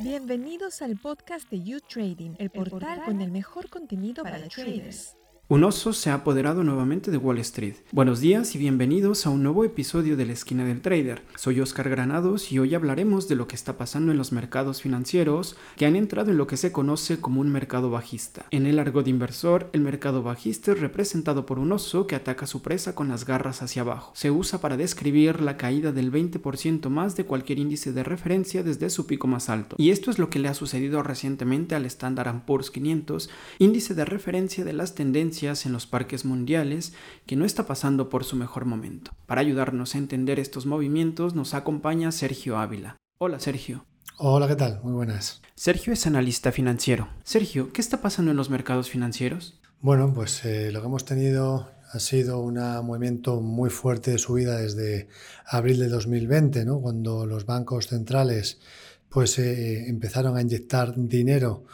Bienvenidos al podcast de You Trading, el portal con el mejor contenido para traders. Un oso se ha apoderado nuevamente de Wall Street. Buenos días y bienvenidos a un nuevo episodio de la esquina del trader. Soy Oscar Granados y hoy hablaremos de lo que está pasando en los mercados financieros que han entrado en lo que se conoce como un mercado bajista. En el argot inversor, el mercado bajista es representado por un oso que ataca su presa con las garras hacia abajo. Se usa para describir la caída del 20% más de cualquier índice de referencia desde su pico más alto. Y esto es lo que le ha sucedido recientemente al Standard Poor's 500, índice de referencia de las tendencias en los parques mundiales que no está pasando por su mejor momento. Para ayudarnos a entender estos movimientos nos acompaña Sergio Ávila. Hola Sergio. Hola, ¿qué tal? Muy buenas. Sergio es analista financiero. Sergio, ¿qué está pasando en los mercados financieros? Bueno, pues eh, lo que hemos tenido ha sido un movimiento muy fuerte de subida desde abril de 2020, ¿no? cuando los bancos centrales pues, eh, empezaron a inyectar dinero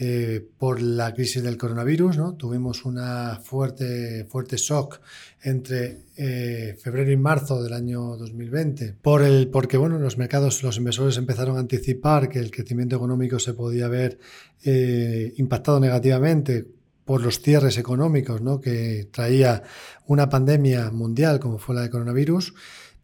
eh, por la crisis del coronavirus. Tuvimos una fuerte, fuerte shock entre eh, febrero y marzo del año 2020, por el, porque bueno, los mercados, los inversores empezaron a anticipar que el crecimiento económico se podía ver eh, impactado negativamente por los cierres económicos que traía una pandemia mundial como fue la de coronavirus.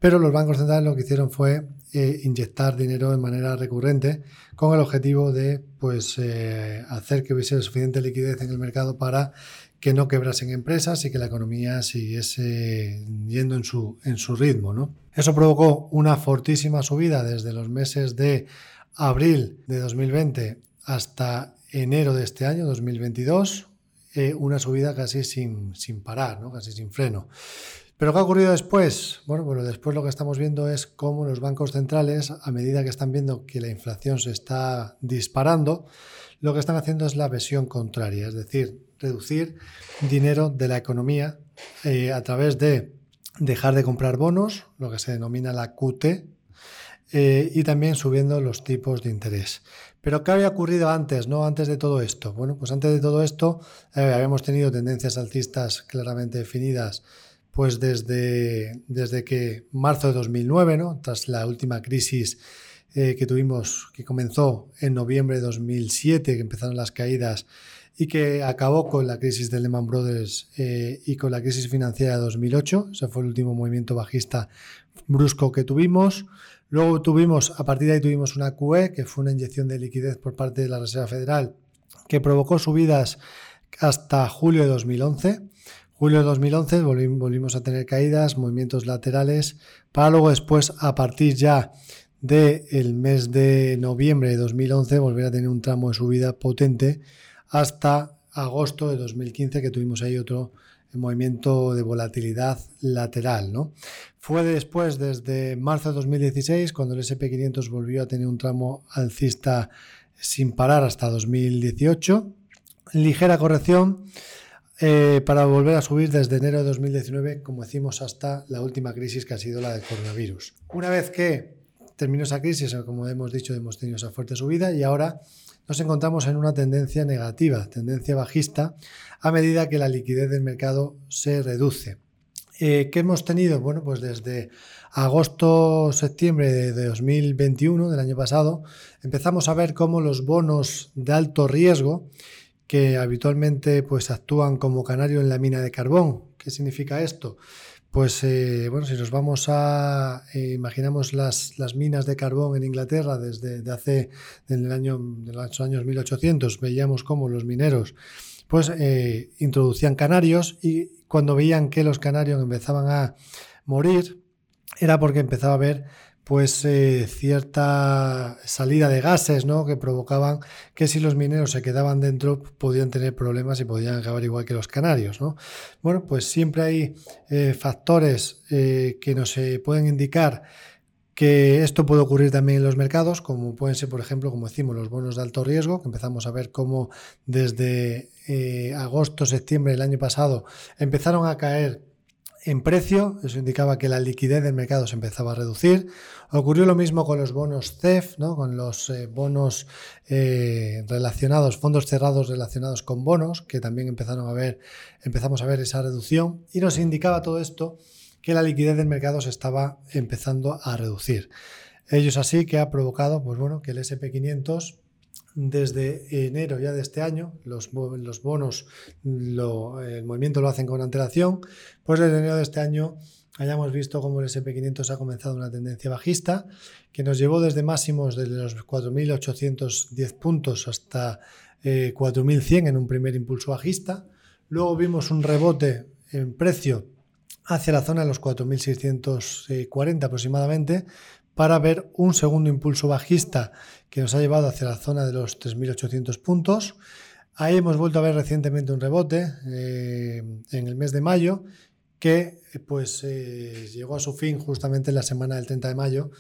Pero los bancos centrales lo que hicieron fue eh, inyectar dinero de manera recurrente con el objetivo de pues, eh, hacer que hubiese suficiente liquidez en el mercado para que no quebrasen empresas y que la economía siguiese yendo en su, en su ritmo. ¿no? Eso provocó una fortísima subida desde los meses de abril de 2020 hasta enero de este año, 2022, eh, una subida casi sin, sin parar, ¿no? casi sin freno. ¿Pero qué ha ocurrido después? Bueno, bueno, después lo que estamos viendo es cómo los bancos centrales, a medida que están viendo que la inflación se está disparando, lo que están haciendo es la versión contraria, es decir, reducir dinero de la economía eh, a través de dejar de comprar bonos, lo que se denomina la QT, eh, y también subiendo los tipos de interés. Pero ¿qué había ocurrido antes, no? Antes de todo esto. Bueno, pues antes de todo esto eh, habíamos tenido tendencias alcistas claramente definidas pues desde, desde que marzo de 2009, ¿no? tras la última crisis eh, que tuvimos, que comenzó en noviembre de 2007, que empezaron las caídas y que acabó con la crisis de Lehman Brothers eh, y con la crisis financiera de 2008. Ese fue el último movimiento bajista brusco que tuvimos. Luego tuvimos, a partir de ahí tuvimos una QE, que fue una inyección de liquidez por parte de la Reserva Federal, que provocó subidas hasta julio de 2011. Julio de 2011 volvimos a tener caídas, movimientos laterales, para luego después, a partir ya del mes de noviembre de 2011, volver a tener un tramo de subida potente hasta agosto de 2015, que tuvimos ahí otro movimiento de volatilidad lateral. ¿no? Fue después, desde marzo de 2016, cuando el SP500 volvió a tener un tramo alcista sin parar hasta 2018. Ligera corrección eh, para volver a subir desde enero de 2019, como decimos, hasta la última crisis que ha sido la del coronavirus. Una vez que terminó esa crisis, como hemos dicho, hemos tenido esa fuerte subida y ahora nos encontramos en una tendencia negativa, tendencia bajista, a medida que la liquidez del mercado se reduce. Eh, ¿Qué hemos tenido? Bueno, pues desde agosto, septiembre de 2021, del año pasado, empezamos a ver cómo los bonos de alto riesgo, que habitualmente pues, actúan como canario en la mina de carbón. ¿Qué significa esto? Pues eh, bueno, si nos vamos a, eh, imaginamos las, las, minas de carbón en Inglaterra desde hace, en el año, los años 1800, veíamos cómo los mineros pues eh, introducían canarios y cuando veían que los canarios empezaban a morir, era porque empezaba a haber pues eh, cierta salida de gases ¿no? que provocaban que si los mineros se quedaban dentro podían tener problemas y podían acabar igual que los canarios. ¿no? Bueno, pues siempre hay eh, factores eh, que nos pueden indicar que esto puede ocurrir también en los mercados, como pueden ser, por ejemplo, como decimos, los bonos de alto riesgo, que empezamos a ver cómo desde agosto, septiembre del año pasado empezaron a caer en precio, eso indicaba que la liquidez del mercado se empezaba a reducir. Ocurrió lo mismo con los bonos CEF, ¿no? con los eh, bonos eh, relacionados, fondos cerrados relacionados con bonos, que también empezaron a ver, empezamos a ver esa reducción y nos indicaba todo esto que la liquidez del mercado se estaba empezando a reducir. Ellos así que ha provocado pues bueno, que el SP500 desde enero ya de este año, los, bonos, el movimiento lo hacen con antelación, pues desde enero de este año hayamos visto cómo el SP500 ha comenzado una tendencia bajista que nos llevó desde máximos de los 4.810 puntos hasta 4.100 eh, en un primer impulso bajista. Luego vimos un rebote en precio hacia la zona de los 4.640 aproximadamente para ver un segundo impulso bajista que nos ha llevado hacia la zona de los 3.800 puntos. Ahí hemos vuelto a ver recientemente un rebote eh, en el mes de mayo que pues eh, llegó a su fin justamente en la semana del 30 de mayo,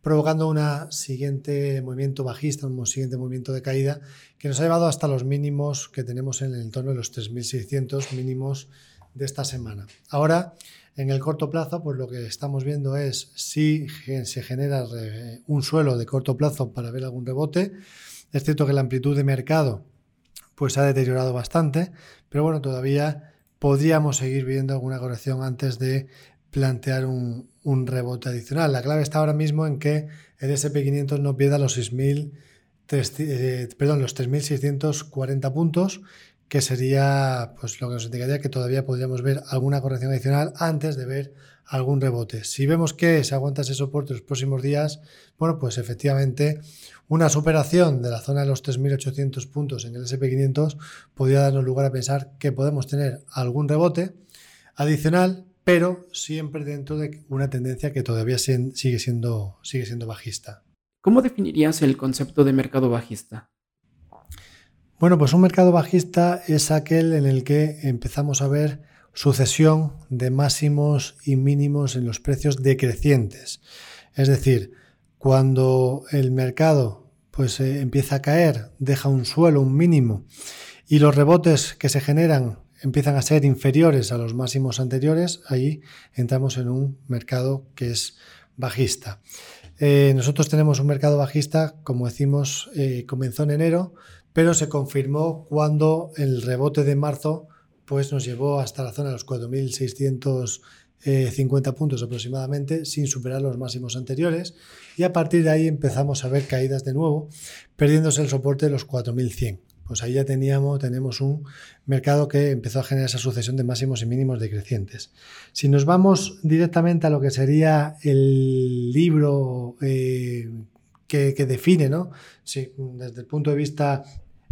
provocando un siguiente movimiento bajista, un siguiente movimiento de caída que nos ha llevado hasta los mínimos que tenemos en el entorno de los 3.600 mínimos de esta semana. Ahora, en el corto plazo, pues lo que estamos viendo es si se genera un suelo de corto plazo para ver algún rebote. Es cierto que la amplitud de mercado pues ha deteriorado bastante, pero bueno, todavía podríamos seguir viendo alguna corrección antes de plantear un, rebote adicional. La clave está ahora mismo en que el SP500 no pierda los 6.000, eh, perdón, los 3.640 puntos, que sería pues, lo que nos indicaría que todavía podríamos ver alguna corrección adicional antes de ver algún rebote. Si vemos que se aguanta ese soporte los próximos días, bueno, pues efectivamente una superación de la zona de los 3.800 puntos en el SP500 podría darnos lugar a pensar que podemos tener algún rebote adicional, pero siempre dentro de una tendencia que todavía sigue siendo, sigue siendo bajista. ¿Cómo definirías el concepto de mercado bajista? Bueno, pues un mercado bajista es aquel en el que empezamos a ver sucesión de máximos y mínimos en los precios decrecientes. Es decir, cuando el mercado pues eh, empieza a caer, deja un suelo, un mínimo, y los rebotes que se generan empiezan a ser inferiores a los máximos anteriores, ahí entramos en un mercado que es bajista. Eh, nosotros tenemos un mercado bajista, como decimos, eh, comenzó en enero, pero se confirmó cuando el rebote de marzo pues, nos llevó hasta la zona de los 4.600 50 puntos aproximadamente, sin superar los máximos anteriores, y a partir de ahí empezamos a ver caídas de nuevo, perdiéndose el soporte de los 4100. Pues ahí ya teníamos, tenemos un mercado que empezó a generar esa sucesión de máximos y mínimos decrecientes. Si nos vamos directamente a lo que sería el libro eh, que, que, define, ¿no? Sí, desde el punto de vista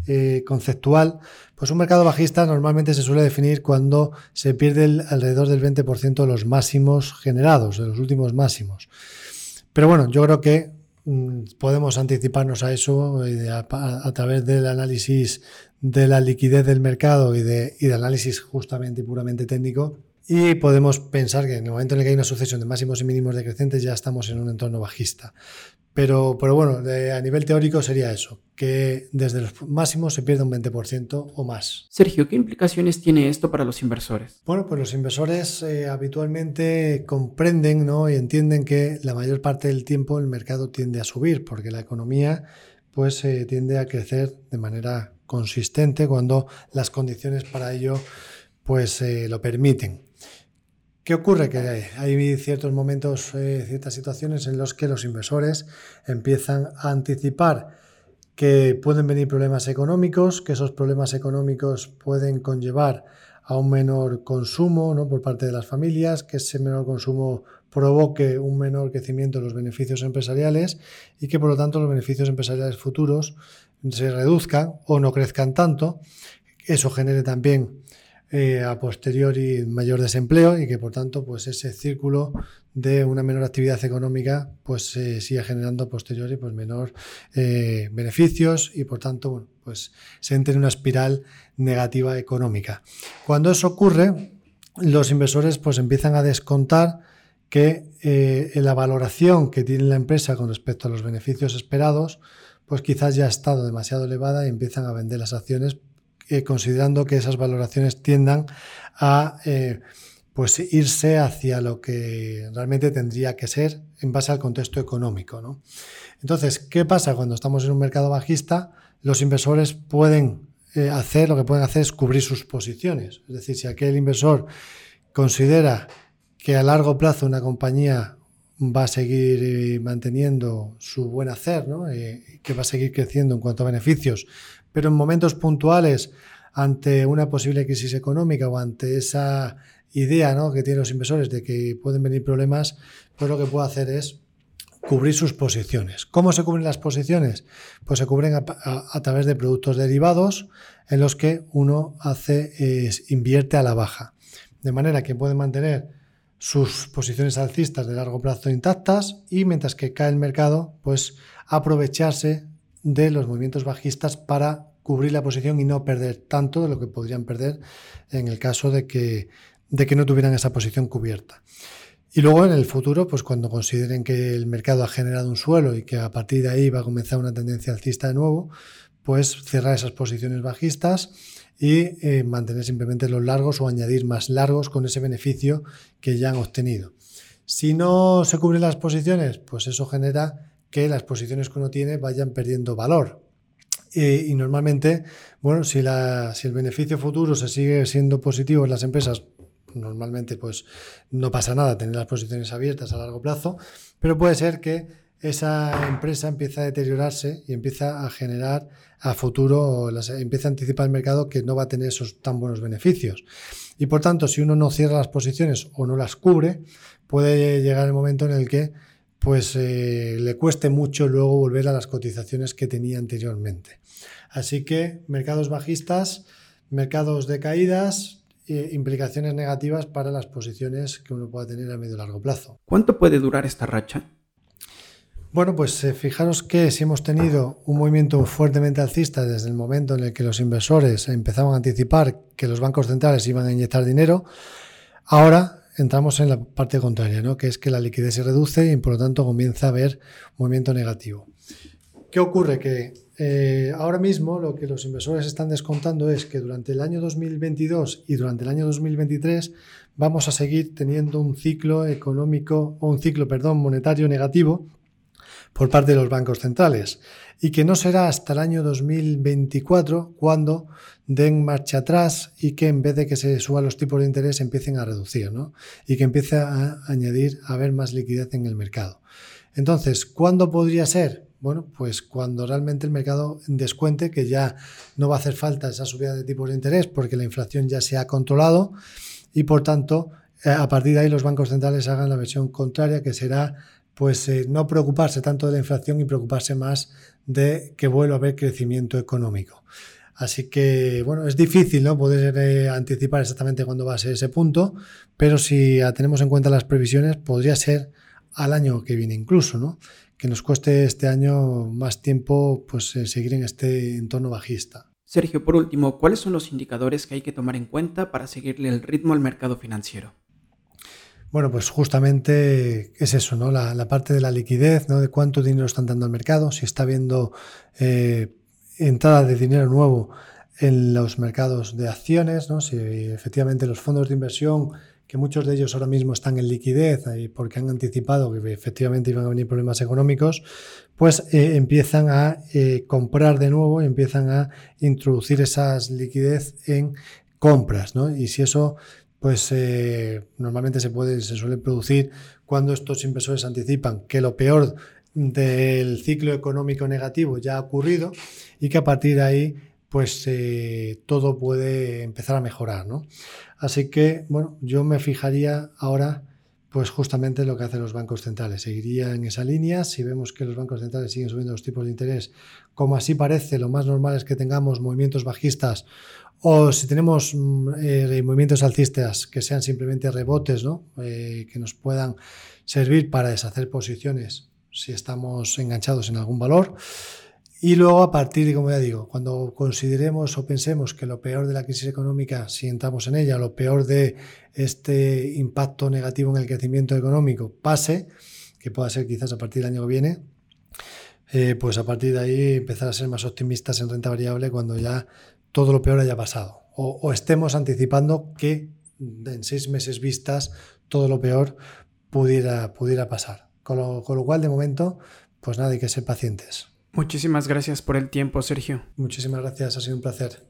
eh, conceptual, pues un mercado bajista normalmente se suele definir cuando se pierde alrededor del 20% de los máximos generados, de los últimos máximos. Pero bueno, yo creo que mm, podemos anticiparnos a eso eh, a, través del análisis de la liquidez del mercado y de, y de análisis justamente y puramente técnico. Y podemos pensar que en el momento en el que hay una sucesión de máximos y mínimos decrecientes ya estamos en un entorno bajista. Pero, pero bueno, a nivel teórico sería eso, que desde los máximos se pierde un 20% o más. Sergio, ¿qué implicaciones tiene esto para los inversores? Bueno, pues los inversores eh, habitualmente comprenden ¿no? y entienden que la mayor parte del tiempo el mercado tiende a subir, porque la economía pues eh, tiende a crecer de manera consistente cuando las condiciones para ello pues eh, lo permiten. ¿Qué ocurre? Que hay ciertos momentos, eh, ciertas situaciones en los que los inversores empiezan a anticipar que pueden venir problemas económicos, que esos problemas económicos pueden conllevar a un menor consumo ¿no? por parte de las familias, que ese menor consumo provoque un menor crecimiento de los beneficios empresariales y que por lo tanto los beneficios empresariales futuros se reduzcan o no crezcan tanto. Eso genere también eh, a posteriori mayor desempleo y que por tanto pues ese círculo de una menor actividad económica pues se sigue generando a posteriori pues menor eh, beneficios y por tanto pues se entra en una espiral negativa económica. Cuando eso ocurre los inversores pues empiezan a descontar que eh, la valoración que tiene la empresa con respecto a los beneficios esperados pues quizás ya ha estado demasiado elevada y empiezan a vender las acciones eh, considerando que esas valoraciones tiendan a eh, pues irse hacia lo que realmente tendría que ser en base al contexto económico. Entonces, ¿qué pasa cuando estamos en un mercado bajista? Los inversores pueden eh, hacer, lo que pueden hacer es cubrir sus posiciones. Es decir, si aquel inversor considera que a largo plazo una compañía va a seguir manteniendo su buen hacer, ¿no? Que va a seguir creciendo en cuanto a beneficios, pero en momentos puntuales, ante una posible crisis económica o ante esa idea ¿no? que tienen los inversores de que pueden venir problemas, pues lo que puede hacer es cubrir sus posiciones. ¿Cómo se cubren las posiciones? Pues se cubren a, través de productos derivados en los que uno hace, invierte a la baja. De manera que pueden mantener sus posiciones alcistas de largo plazo intactas y mientras que cae el mercado, pues aprovecharse de los movimientos bajistas para cubrir la posición y no perder tanto de lo que podrían perder en el caso de que, de que no tuvieran esa posición cubierta. Y luego en el futuro, pues cuando consideren que el mercado ha generado un suelo y que a partir de ahí va a comenzar una tendencia alcista de nuevo, pues cerrar esas posiciones bajistas y eh, mantener simplemente los largos o añadir más largos con ese beneficio que ya han obtenido. Si no se cubren las posiciones, pues eso genera que las posiciones que uno tiene vayan perdiendo valor. y normalmente, bueno, si, la, si el beneficio futuro se sigue siendo positivo en las empresas normalmente pues no pasa nada tener las posiciones abiertas a largo plazo, pero puede ser que esa empresa empiece a deteriorarse y empieza a generar a futuro, empieza a anticipar el mercado que no va a tener esos tan buenos beneficios. Y por tanto, si uno no cierra las posiciones o no las cubre, puede llegar el momento en el que pues eh, le cueste mucho luego volver a las cotizaciones que tenía anteriormente. Así que mercados bajistas, mercados de caídas, implicaciones negativas para las posiciones que uno pueda tener a medio y largo plazo. ¿Cuánto puede durar esta racha? Bueno, pues eh, fijaros que si hemos tenido un movimiento fuertemente alcista desde el momento en el que los inversores empezaban a anticipar que los bancos centrales iban a inyectar dinero, ahora entramos en la parte contraria, ¿no? que es que la liquidez se reduce y por lo tanto comienza a haber movimiento negativo. ¿Qué ocurre? Que eh, ahora mismo lo que los inversores están descontando es que durante el año 2022 y durante el año 2023 vamos a seguir teniendo un ciclo económico o un ciclo, perdón, monetario negativo por parte de los bancos centrales y que no será hasta el año 2024 cuando den marcha atrás y que en vez de que se suban los tipos de interés empiecen a reducir ¿no? y que empiece a añadir a haber más liquidez en el mercado. Entonces, ¿cuándo podría ser? Bueno, pues cuando realmente el mercado descuente que ya no va a hacer falta esa subida de tipos de interés porque la inflación ya se ha controlado y por tanto eh, a partir de ahí los bancos centrales hagan la versión contraria que será pues eh, no preocuparse tanto de la inflación y preocuparse más de que vuelva a haber crecimiento económico. Así que, bueno, es difícil ¿no? poder eh, anticipar exactamente cuándo va a ser ese punto, pero si tenemos en cuenta las previsiones, podría ser al año que viene incluso, ¿no? que nos cueste este año más tiempo pues, eh, seguir en este entorno bajista. Sergio, por último, ¿cuáles son los indicadores que hay que tomar en cuenta para seguirle el ritmo al mercado financiero? Bueno, pues justamente es eso, ¿no? La, parte de la liquidez, ¿no? De cuánto dinero están dando al mercado, si está habiendo eh, entrada de dinero nuevo en los mercados de acciones, ¿no? Si efectivamente los fondos de inversión que muchos de ellos ahora mismo están en liquidez porque han anticipado que efectivamente iban a venir problemas económicos, pues eh, empiezan a eh, comprar de nuevo y empiezan a introducir esa liquidez en compras, ¿no? Y si eso, pues eh, normalmente se puede, se suele producir cuando estos inversores anticipan que lo peor del ciclo económico negativo ya ha ocurrido y que a partir de ahí pues todo puede empezar a mejorar, ¿no? Así que, bueno, yo me fijaría ahora, pues justamente lo que hacen los bancos centrales. Seguiría en esa línea. Si vemos que los bancos centrales siguen subiendo los tipos de interés, como así parece, lo más normal es que tengamos movimientos bajistas o si tenemos mm, eh, movimientos alcistas que sean simplemente rebotes, ¿no? Eh, que nos puedan servir para deshacer posiciones si estamos enganchados en algún valor. Y luego, a partir de, como ya digo, cuando consideremos o pensemos que lo peor de la crisis económica, si entramos en ella, lo peor de este impacto negativo en el crecimiento económico pase, que pueda ser quizás a partir del año que viene, eh, pues a partir de ahí empezar a ser más optimistas en renta variable cuando ya todo lo peor haya pasado. O, estemos anticipando que en seis meses vistas todo lo peor pudiera, pudiera pasar. Con lo, con lo cual, de momento, pues nada, hay que ser pacientes. Muchísimas gracias por el tiempo, Sergio. Muchísimas gracias, ha sido un placer.